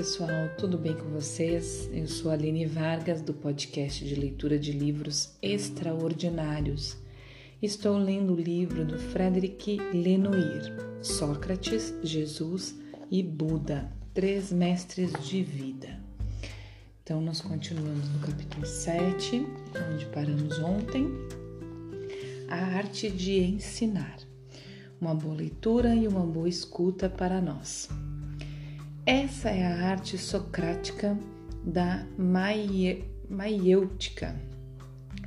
pessoal, tudo bem com vocês? Eu sou Aline Vargas do podcast de leitura de livros extraordinários. Estou lendo o livro do Frederic Lenoir, Sócrates, Jesus e Buda, Três Mestres de Vida. Então, nós continuamos no capítulo 7, onde paramos ontem. A arte de ensinar. Uma boa leitura e uma boa escuta para nós. Essa é a arte socrática da maie,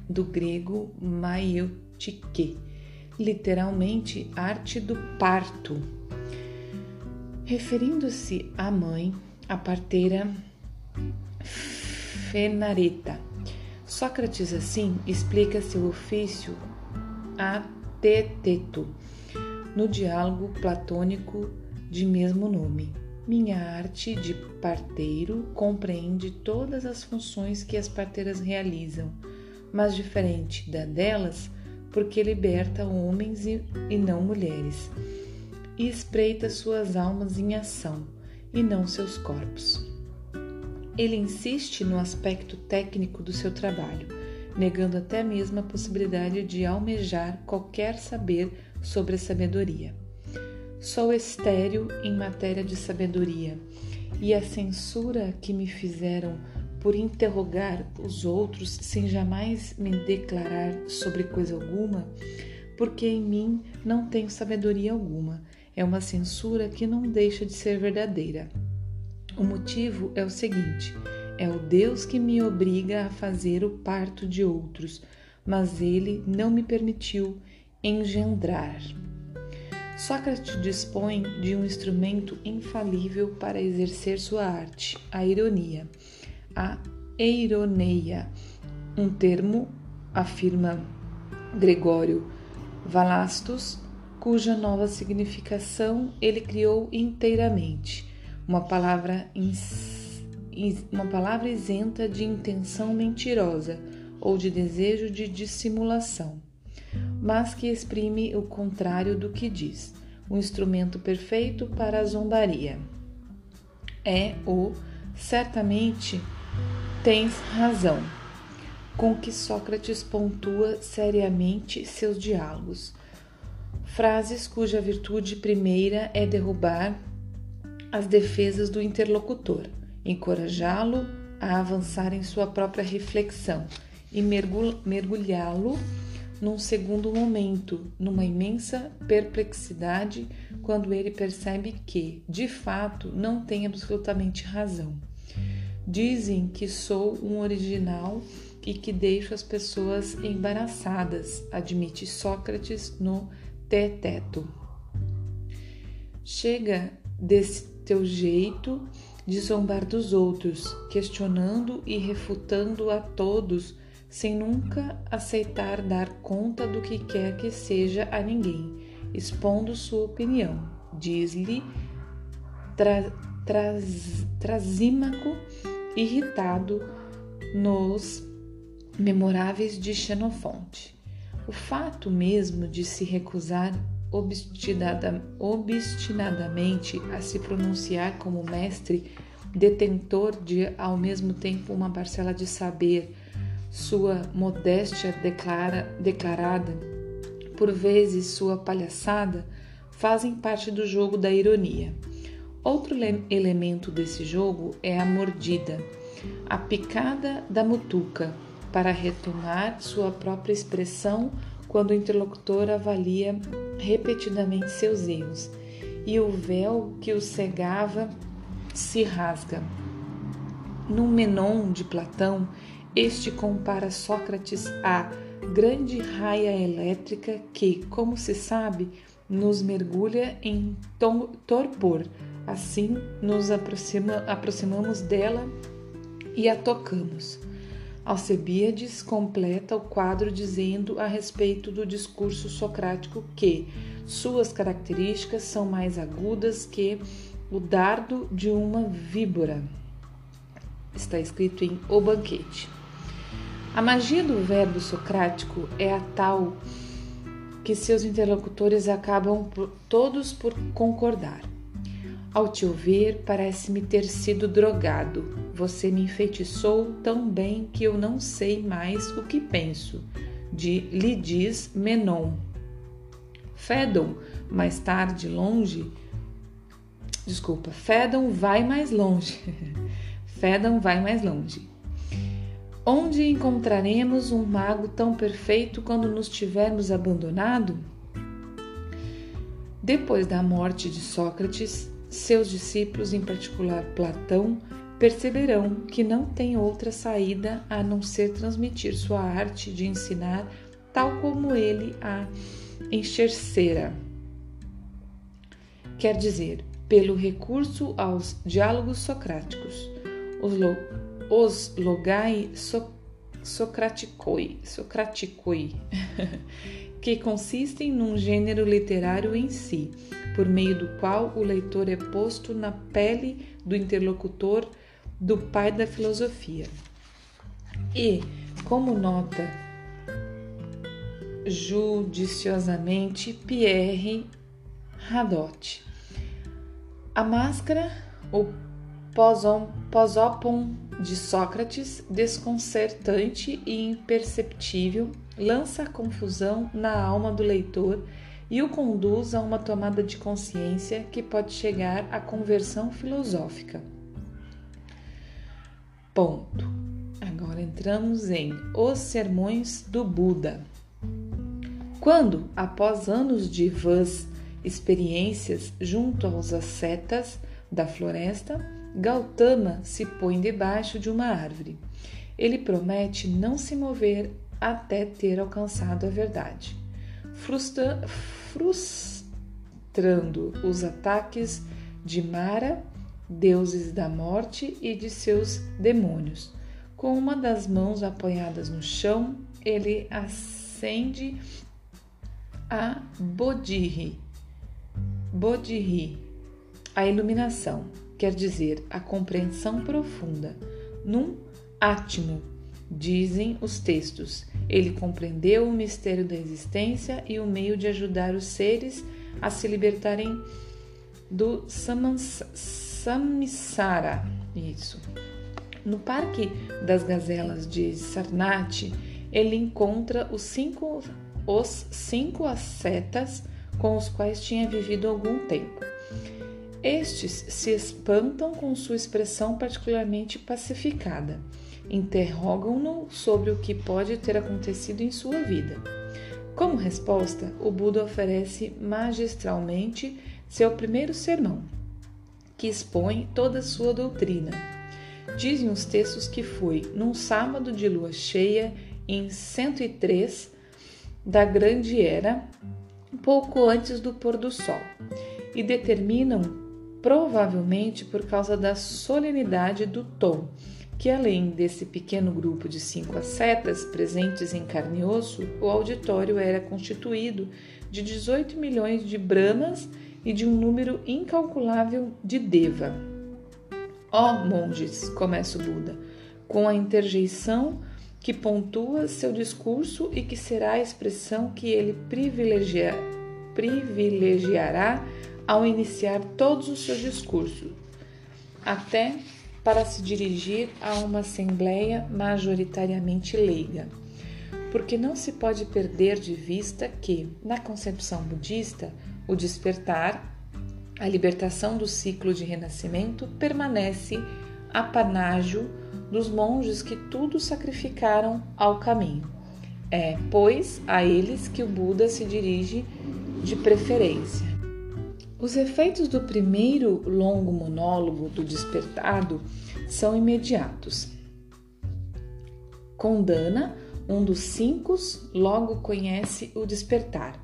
do grego maieutike, literalmente arte do parto. Referindo-se à mãe, a parteira Fenareta. Sócrates, assim, explica seu ofício a Teteto, no diálogo platônico de mesmo nome. Minha arte de parteiro compreende todas as funções que as parteiras realizam, mas diferente da delas, porque liberta homens e, não mulheres, e espreita suas almas em ação, e não seus corpos. Ele insiste no aspecto técnico do seu trabalho, negando até mesmo a possibilidade de almejar qualquer saber sobre a sabedoria. Sou estéril em matéria de sabedoria, e a censura que me fizeram por interrogar os outros sem jamais me declarar sobre coisa alguma, porque em mim não tenho sabedoria alguma, é uma censura que não deixa de ser verdadeira. O motivo é o seguinte: é o Deus que me obriga a fazer o parto de outros, mas ele não me permitiu engendrar. Sócrates dispõe de um instrumento infalível para exercer sua arte, a ironia. A eironeia, um termo, afirma Gregório Valastos, cuja nova significação ele criou inteiramente, uma palavra, uma palavra isenta de intenção mentirosa ou de desejo de dissimulação mas que exprime o contrário do que diz, um instrumento perfeito para a zombaria. É o certamente tens razão, com que Sócrates pontua seriamente seus diálogos. Frases cuja virtude primeira é derrubar as defesas do interlocutor, encorajá-lo a avançar em sua própria reflexão e mergulhá-lo num segundo momento, numa imensa perplexidade, quando ele percebe que, de fato, não tem absolutamente razão. Dizem que sou um original e que deixo as pessoas embaraçadas, admite Sócrates no Teteto. Chega desse teu jeito de zombar dos outros, questionando e refutando a todos sem nunca aceitar dar conta do que quer que seja a ninguém, expondo sua opinião. Diz-lhe tra, Trasímaco, irritado nos memoráveis de Xenofonte. O fato mesmo de se recusar obstinada, obstinadamente a se pronunciar como mestre, detentor de ao mesmo tempo uma parcela de saber, sua modéstia declara, declarada, por vezes sua palhaçada, fazem parte do jogo da ironia. Outro elemento desse jogo é a mordida, a picada da mutuca, para retomar sua própria expressão quando o interlocutor avalia repetidamente seus erros e o véu que o cegava se rasga. No Menon de Platão, este compara Sócrates à grande raia elétrica que, como se sabe, nos mergulha em torpor. Assim, nos aproxima, aproximamos dela e a tocamos. Alcebiades completa o quadro dizendo a respeito do discurso socrático que suas características são mais agudas que o dardo de uma víbora. Está escrito em O Banquete. A magia do verbo socrático é a tal que seus interlocutores acabam por, todos por concordar. Ao te ouvir, parece-me ter sido drogado. Você me enfeitiçou tão bem que eu não sei mais o que penso. De lhe Menon. Fedon, mais tarde, longe. Desculpa, Fedon vai mais longe. Fedon vai mais longe. Onde encontraremos um mago tão perfeito quando nos tivermos abandonado? Depois da morte de Sócrates, seus discípulos, em particular Platão, perceberão que não tem outra saída a não ser transmitir sua arte de ensinar, tal como ele a enxercera. Quer dizer, pelo recurso aos diálogos socráticos, os, os logai so, socraticoi, socraticoi que consistem num gênero literário em si, por meio do qual o leitor é posto na pele do interlocutor do pai da filosofia. E, como nota judiciosamente Pierre Hadot, a máscara, o posópon de Sócrates, desconcertante e imperceptível, lança confusão na alma do leitor e o conduz a uma tomada de consciência que pode chegar à conversão filosófica. Ponto. Agora entramos em Os Sermões do Buda. Quando, após anos de vãs experiências junto aos ascetas da floresta, Gautama se põe debaixo de uma árvore. Ele promete não se mover até ter alcançado a verdade, frustra, frustrando os ataques de Mara, deuses da morte e de seus demônios. Com uma das mãos apoiadas no chão, ele acende a Bodhi, Bodhi, a iluminação, quer dizer, a compreensão profunda, num átimo, dizem os textos. Ele compreendeu o mistério da existência e o meio de ajudar os seres a se libertarem do samsara. Isso. No Parque das Gazelas de Sarnath, ele encontra os cinco, os cinco ascetas com os quais tinha vivido algum tempo. Estes se espantam com sua expressão particularmente pacificada interrogam-no sobre o que pode ter acontecido em sua vida. Como resposta, o Buda oferece magistralmente seu primeiro sermão, que expõe toda a sua doutrina. Dizem os textos que foi num sábado de lua cheia, em 103 da Grande Era, pouco antes do pôr do sol, e determinam, provavelmente por causa da solenidade do tom, que além desse pequeno grupo de cinco ascetas presentes em carne e osso, o auditório era constituído de 18 milhões de brahmas e de um número incalculável de deva. Ó oh, monges, começa o Buda, com a interjeição que pontua seu discurso e que será a expressão que ele privilegia, privilegiará ao iniciar todos os seus discursos, até para se dirigir a uma assembleia majoritariamente leiga. Porque não se pode perder de vista que, na concepção budista, o despertar, a libertação do ciclo de renascimento permanece a panágio dos monges que tudo sacrificaram ao caminho. É, pois, a eles que o Buda se dirige de preferência. Os efeitos do primeiro longo monólogo do despertado são imediatos. Condana, um dos cinco, logo conhece o despertar,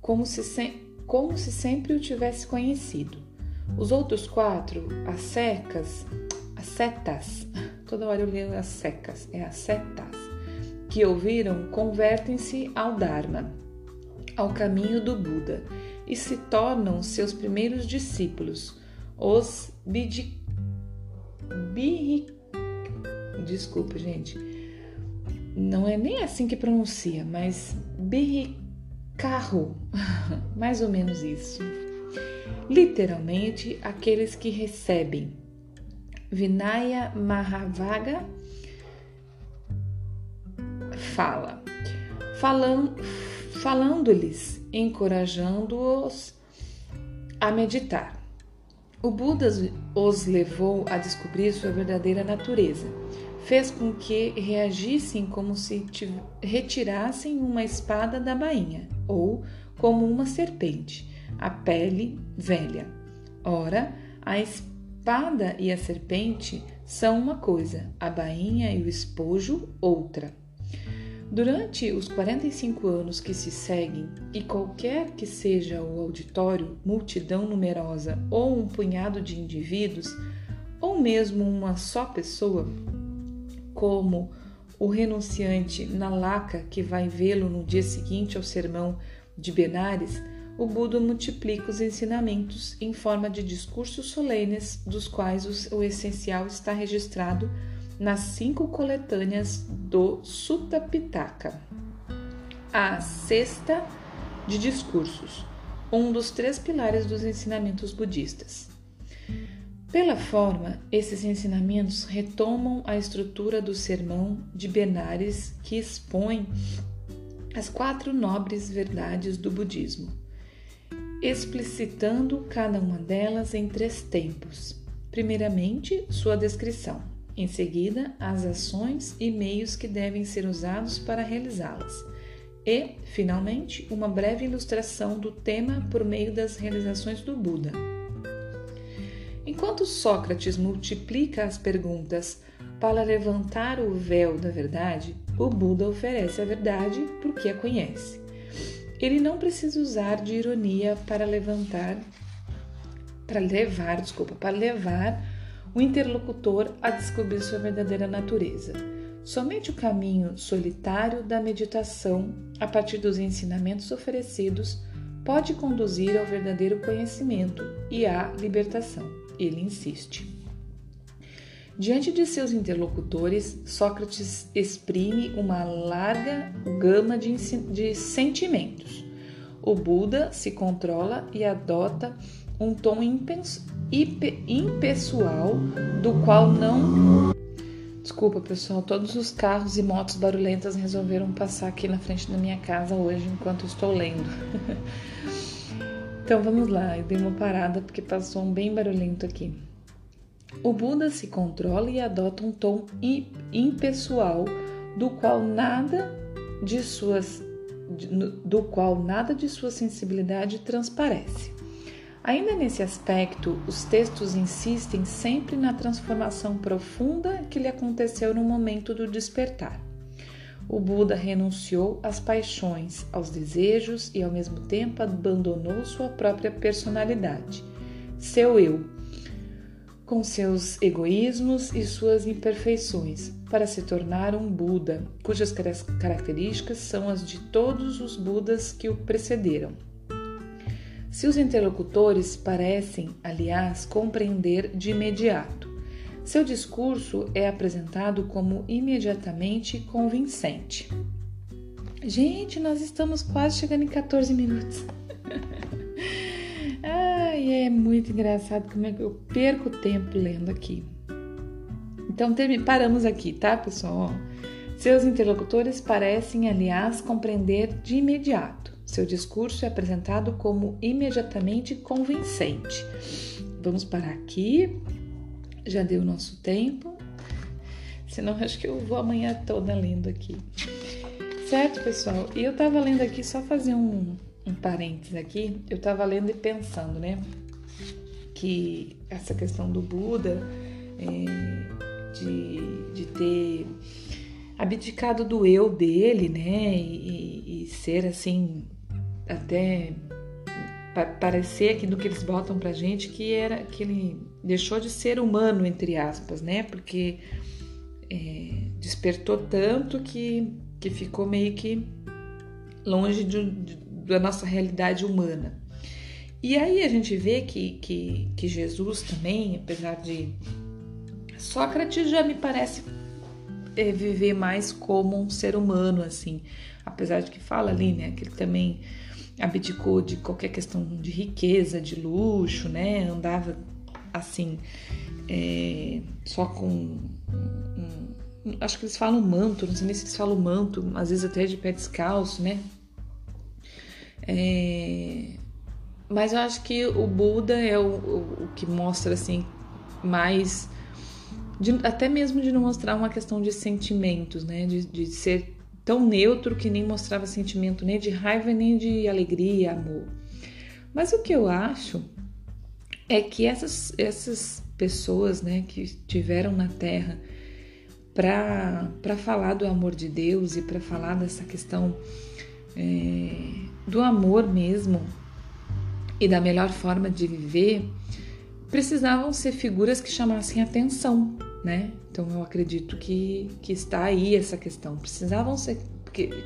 como se, se, como se sempre o tivesse conhecido. Os outros quatro, as secas, as setas, toda hora eu leio as secas, é as setas, que ouviram, convertem-se ao Dharma, ao caminho do Buda e se tornam seus primeiros discípulos, os Bidi... Birri... Desculpa, gente. Não é nem assim que pronuncia, mas Birricarro, mais ou menos isso. literalmente aqueles que recebem. Vinaya Mahavaga fala, falando-lhes, encorajando-os a meditar. O Buda os levou a descobrir sua verdadeira natureza. Fez com que reagissem como se retirassem uma espada da bainha ou como uma serpente, a pele velha. Ora, a espada e a serpente são uma coisa, a bainha e o espojo outra. Durante os 45 anos que se seguem, e qualquer que seja o auditório, multidão numerosa ou um punhado de indivíduos, ou mesmo uma só pessoa, como o renunciante na laca que vai vê-lo no dia seguinte ao sermão de Benares, o Buda multiplica os ensinamentos em forma de discursos solenes, dos quais o essencial está registrado nas cinco coletâneas do Sutta Pitaka. A sexta de discursos, um dos três pilares dos ensinamentos budistas. Pela forma, esses ensinamentos retomam a estrutura do sermão de Benares que expõe as quatro nobres verdades do budismo, explicitando cada uma delas em três tempos. Primeiramente, sua descrição. Em seguida, as ações e meios que devem ser usados para realizá-las. E, finalmente, uma breve ilustração do tema por meio das realizações do Buda. Enquanto Sócrates multiplica as perguntas para levantar o véu da verdade, o Buda oferece a verdade porque a conhece. Ele não precisa usar de ironia para levantar, para levar, desculpa, para levar o interlocutor a descobrir sua verdadeira natureza. Somente o caminho solitário da meditação, a partir dos ensinamentos oferecidos, pode conduzir ao verdadeiro conhecimento e à libertação. Ele insiste. Diante de seus interlocutores, Sócrates exprime uma larga gama de, de sentimentos. O Buda se controla e adota um tom impessoal do qual não. Desculpa, pessoal, todos os carros e motos barulhentas resolveram passar aqui na frente da minha casa hoje enquanto estou lendo. então vamos lá, eu dei uma parada porque passou um bem barulhento aqui. O Buda se controla e adota um tom impessoal do qual nada de suas do qual nada de sua sensibilidade transparece. Ainda nesse aspecto, os textos insistem sempre na transformação profunda que lhe aconteceu no momento do despertar. O Buda renunciou às paixões, aos desejos e ao mesmo tempo abandonou sua própria personalidade, seu eu, com seus egoísmos e suas imperfeições, para se tornar um Buda, cujas características são as de todos os Budas que o precederam. Se os interlocutores parecem, aliás, compreender de imediato, seu discurso é apresentado como imediatamente convincente. Gente, nós estamos quase chegando em 14 minutos. Ai, é muito engraçado como é que eu perco tempo lendo aqui. Então, paramos aqui, tá, pessoal? Seus interlocutores parecem, aliás, compreender de imediato. Seu discurso é apresentado como imediatamente convincente. Vamos parar aqui. Já deu o nosso tempo. Senão acho que eu vou amanhã toda lendo aqui. Certo, pessoal? E eu tava lendo aqui, só fazer um, um parênteses aqui. Eu tava lendo e pensando, né? Que essa questão do Buda, é, de, de ter abdicado do eu dele, né? E, e ser assim até parecer aqui do que eles botam pra gente que era que ele deixou de ser humano entre aspas, né? Porque é, despertou tanto que, que ficou meio que longe de, de, da nossa realidade humana. E aí a gente vê que, que, que Jesus também, apesar de Sócrates já me parece é, viver mais como um ser humano, assim, apesar de que fala ali, né, que ele também abdicou de qualquer questão de riqueza, de luxo, né? Andava assim, é, só com. Um, acho que eles falam manto, não sei nem se eles falam manto, às vezes até de pé descalço, né? É, mas eu acho que o Buda é o, o, o que mostra assim mais. De, até mesmo de não mostrar uma questão de sentimentos, né? De, de ser tão neutro que nem mostrava sentimento nem de raiva nem de alegria, amor. Mas o que eu acho é que essas, essas pessoas né, que estiveram na Terra para falar do amor de Deus e para falar dessa questão é, do amor mesmo e da melhor forma de viver, precisavam ser figuras que chamassem atenção, né? Então eu acredito que, que está aí essa questão. Precisavam ser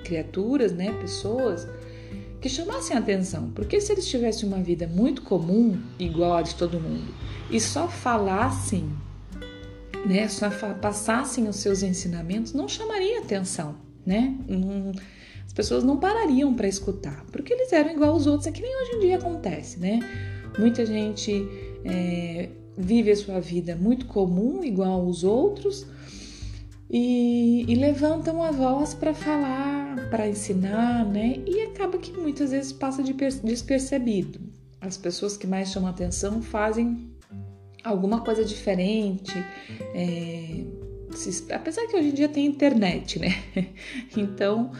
criaturas, né, pessoas que chamassem atenção, porque se eles tivessem uma vida muito comum, igual a de todo mundo, e só falassem, né, só passassem os seus ensinamentos, não chamaria atenção, né? as pessoas não parariam para escutar, porque eles eram igual aos outros, é que nem hoje em dia acontece, né? Muita gente é, vive a sua vida muito comum, igual aos outros, e, e levantam a voz para falar, para ensinar, né? E acaba que muitas vezes passa de despercebido. As pessoas que mais chamam atenção fazem alguma coisa diferente, é, se, apesar que hoje em dia tem internet, né? Então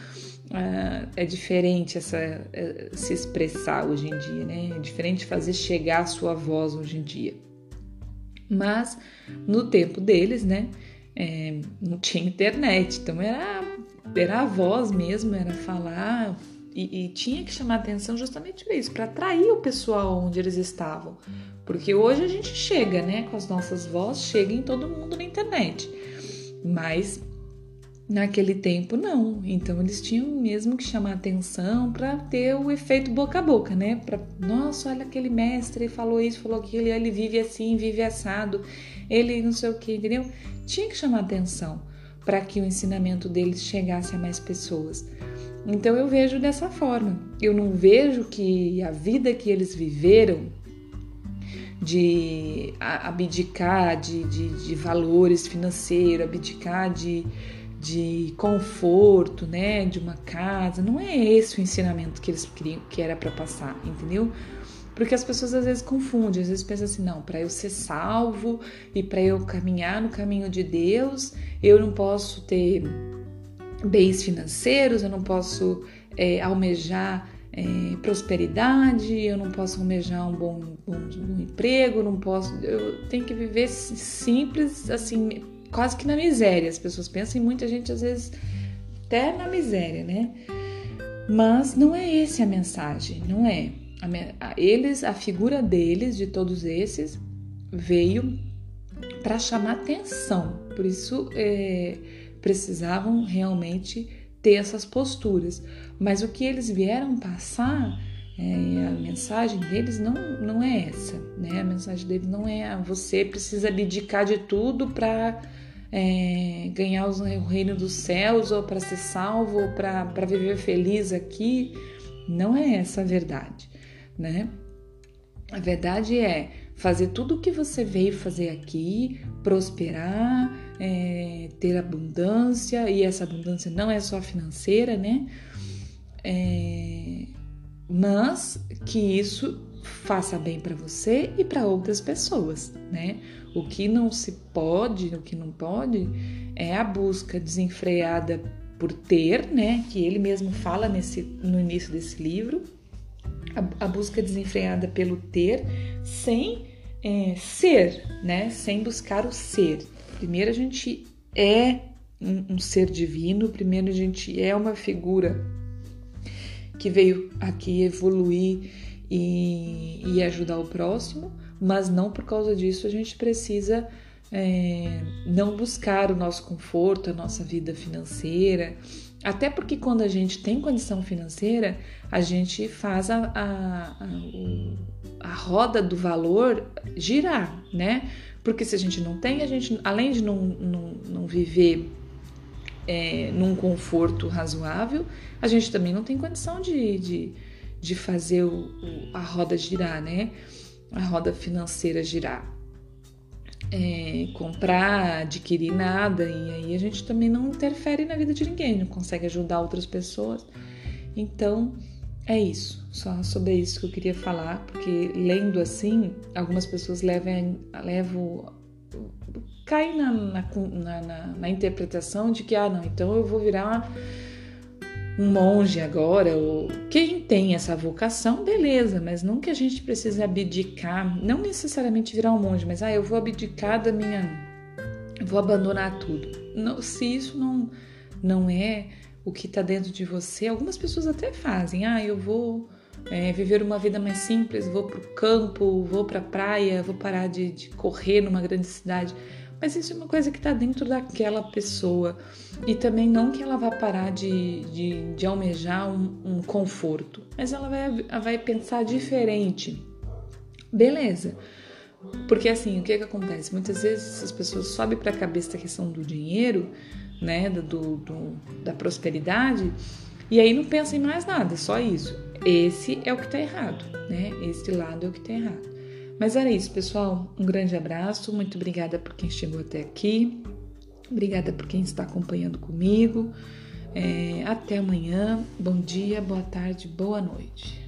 uh, é diferente essa, uh, se expressar hoje em dia, né? É diferente fazer chegar a sua voz hoje em dia. Mas no tempo deles, né? É, não tinha internet, então era, era a voz mesmo, era falar e, e tinha que chamar atenção justamente para isso, para atrair o pessoal onde eles estavam. Porque hoje a gente chega, né, com as nossas vozes, chega em todo mundo na internet. Mas naquele tempo não. Então eles tinham mesmo que chamar atenção para ter o efeito boca a boca, né? Para, nossa, olha aquele mestre falou isso, falou aquilo, ele vive assim, vive assado, ele não sei o que, entendeu? Tinha que chamar atenção para que o ensinamento deles chegasse a mais pessoas. Então eu vejo dessa forma. Eu não vejo que a vida que eles viveram de abdicar de, de, de valores financeiros, abdicar de, de conforto, né, de uma casa. Não é esse o ensinamento que eles queriam que era para passar, entendeu? Porque as pessoas às vezes confundem, às vezes pensam assim, não, para eu ser salvo e para eu caminhar no caminho de Deus, eu não posso ter bens financeiros, eu não posso é, almejar é, prosperidade, eu não posso almejar um bom, bom, bom emprego, não posso, eu tenho que viver simples, assim, quase que na miséria. As pessoas pensam em muita gente às vezes até na miséria, né? Mas não é essa a mensagem, não é. A, eles, a figura deles, de todos esses, veio para chamar atenção. Por isso é, precisavam realmente ter essas posturas. Mas o que eles vieram passar, é, a mensagem deles não, não é essa, né? A mensagem deles não é ah, você precisa abdicar de tudo para é, ganhar o reino dos céus ou para ser salvo ou para viver feliz aqui. Não é essa a verdade, né? A verdade é fazer tudo o que você veio fazer aqui, prosperar, é, ter abundância, e essa abundância não é só financeira, né? É, mas que isso faça bem para você e para outras pessoas, né? O que não se pode, o que não pode, é a busca desenfreada por ter, né? Que ele mesmo fala nesse, no início desse livro, a, a busca desenfreada pelo ter, sem é, ser, né? Sem buscar o ser. Primeiro a gente é um, um ser divino, primeiro a gente é uma figura que veio aqui evoluir e, e ajudar o próximo, mas não por causa disso a gente precisa é, não buscar o nosso conforto, a nossa vida financeira. Até porque quando a gente tem condição financeira, a gente faz a, a, a, a roda do valor girar, né? Porque se a gente não tem, a gente, além de não, não, não viver é, num conforto razoável, a gente também não tem condição de, de de fazer o, o, a roda girar, né? A roda financeira girar. É, comprar, adquirir nada, e aí a gente também não interfere na vida de ninguém, não consegue ajudar outras pessoas. Então, é isso, só sobre isso que eu queria falar, porque lendo assim, algumas pessoas levam, levam cai na, na, na, na, interpretação de que, ah, não, então eu vou virar um monge agora, ou quem tem essa vocação, beleza, mas que a gente precise abdicar, não necessariamente virar um monge, mas, ah, eu vou abdicar da minha. vou abandonar tudo. Não, se isso não, não é o que está dentro de você, algumas pessoas até fazem, ah, eu vou é, viver uma vida mais simples, vou para o campo, vou para a praia, vou parar de, de correr numa grande cidade. Mas isso é uma coisa que está dentro daquela pessoa. E também não que ela vá parar de, de, de almejar um, um, conforto, mas ela vai, vai pensar diferente. Beleza. Porque assim, o que, que acontece? Muitas vezes as pessoas sobem para a cabeça a questão do dinheiro, né, do, do, da prosperidade, e aí não pensam em mais nada, só isso. Esse é o que está errado, né? Esse lado é o que está errado. Mas era isso, pessoal. Um grande abraço. Muito obrigada por quem chegou até aqui. Obrigada por quem está acompanhando comigo. É, até amanhã. Bom dia, boa tarde, boa noite.